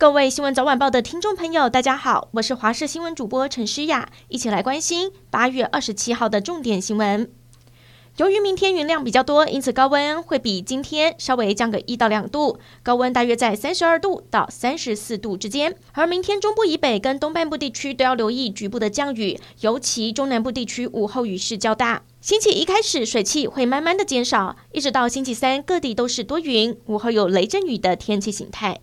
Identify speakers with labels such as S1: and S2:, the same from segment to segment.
S1: 各位新闻早晚报的听众朋友，大家好，我是华视新闻主播陈诗雅，一起来关心八月二十七号的重点新闻。由于明天云量比较多，因此高温会比今天稍微降个一到两度，高温大约在三十二度到三十四度之间。而明天中部以北跟东半部地区都要留意局部的降雨，尤其中南部地区午后雨势较大。星期一开始水汽会慢慢的减少，一直到星期三各地都是多云，午后有雷阵雨的天气形态。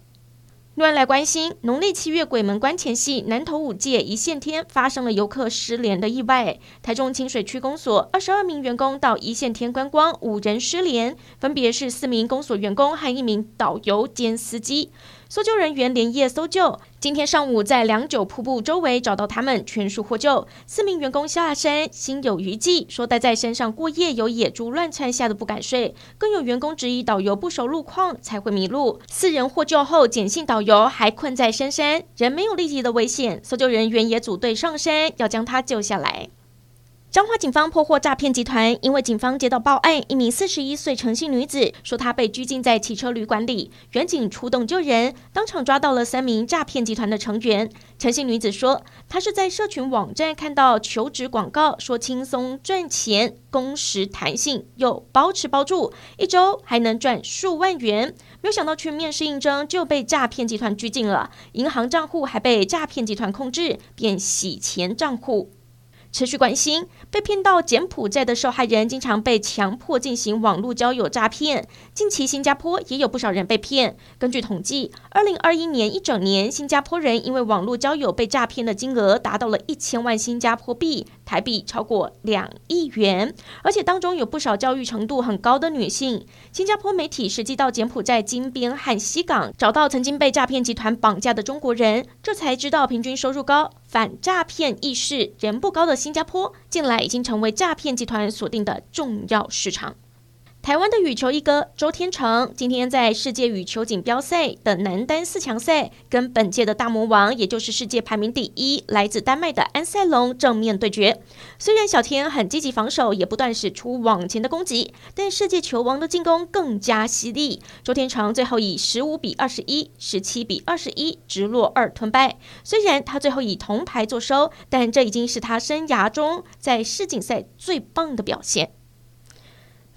S1: 乱来关心，农历七月鬼门关前夕，南投五界一线天发生了游客失联的意外。台中清水区公所二十二名员工到一线天观光，五人失联，分别是四名公所员工和一名导游兼司机。搜救人员连夜搜救，今天上午在良久瀑布周围找到他们，全数获救。四名员工下山心有余悸，说待在山上过夜有野猪乱窜，吓得不敢睡。更有员工质疑导游不熟路况才会迷路。四人获救后，简信导游还困在深山，人没有立即的危险，搜救人员也组队上山要将他救下来。彰化警方破获诈骗集团，因为警方接到报案，一名四十一岁陈姓女子说她被拘禁在汽车旅馆里，员警出动救人，当场抓到了三名诈骗集团的成员。陈姓女子说，她是在社群网站看到求职广告，说轻松赚钱，工时弹性，又包吃包住，一周还能赚数万元。没有想到去面试应征就被诈骗集团拘禁了，银行账户还被诈骗集团控制，便洗钱账户。持续关心，被骗到柬埔寨的受害人经常被强迫进行网络交友诈骗。近期新加坡也有不少人被骗。根据统计，二零二一年一整年，新加坡人因为网络交友被诈骗的金额达到了一千万新加坡币，台币超过两亿元。而且当中有不少教育程度很高的女性。新加坡媒体实际到柬埔寨金边和西港，找到曾经被诈骗集团绑架的中国人，这才知道平均收入高。反诈骗意识仍不高的新加坡，近来已经成为诈骗集团锁定的重要市场。台湾的羽球一哥周天成今天在世界羽球锦标赛的男单四强赛，跟本届的大魔王，也就是世界排名第一、来自丹麦的安赛龙正面对决。虽然小天很积极防守，也不断使出往前的攻击，但世界球王的进攻更加犀利。周天成最后以十五比二十一、十七比二十一直落二吞败。虽然他最后以铜牌作收，但这已经是他生涯中在世锦赛最棒的表现。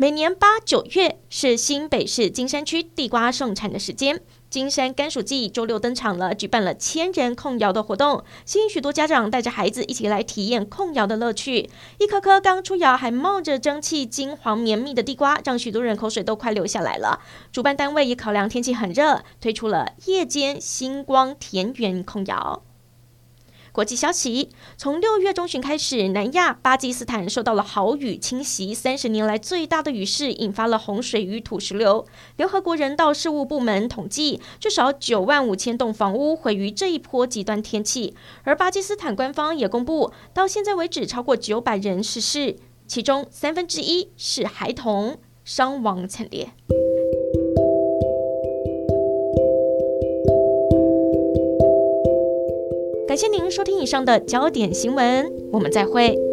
S1: 每年八九月是新北市金山区地瓜盛产的时间，金山甘薯季周六登场了，举办了千人控窑的活动，吸引许多家长带着孩子一起来体验控窑的乐趣。一颗颗刚出窑还冒着蒸汽、金黄绵密的地瓜，让许多人口水都快流下来了。主办单位也考量天气很热，推出了夜间星光田园控窑。国际消息：从六月中旬开始，南亚巴基斯坦受到了豪雨侵袭，三十年来最大的雨势，引发了洪水与土石流。联合国人道事务部门统计，至少九万五千栋房屋毁于这一波极端天气。而巴基斯坦官方也公布，到现在为止，超过九百人逝世，其中三分之一是孩童，伤亡惨烈。感谢您收听以上的焦点新闻，我们再会。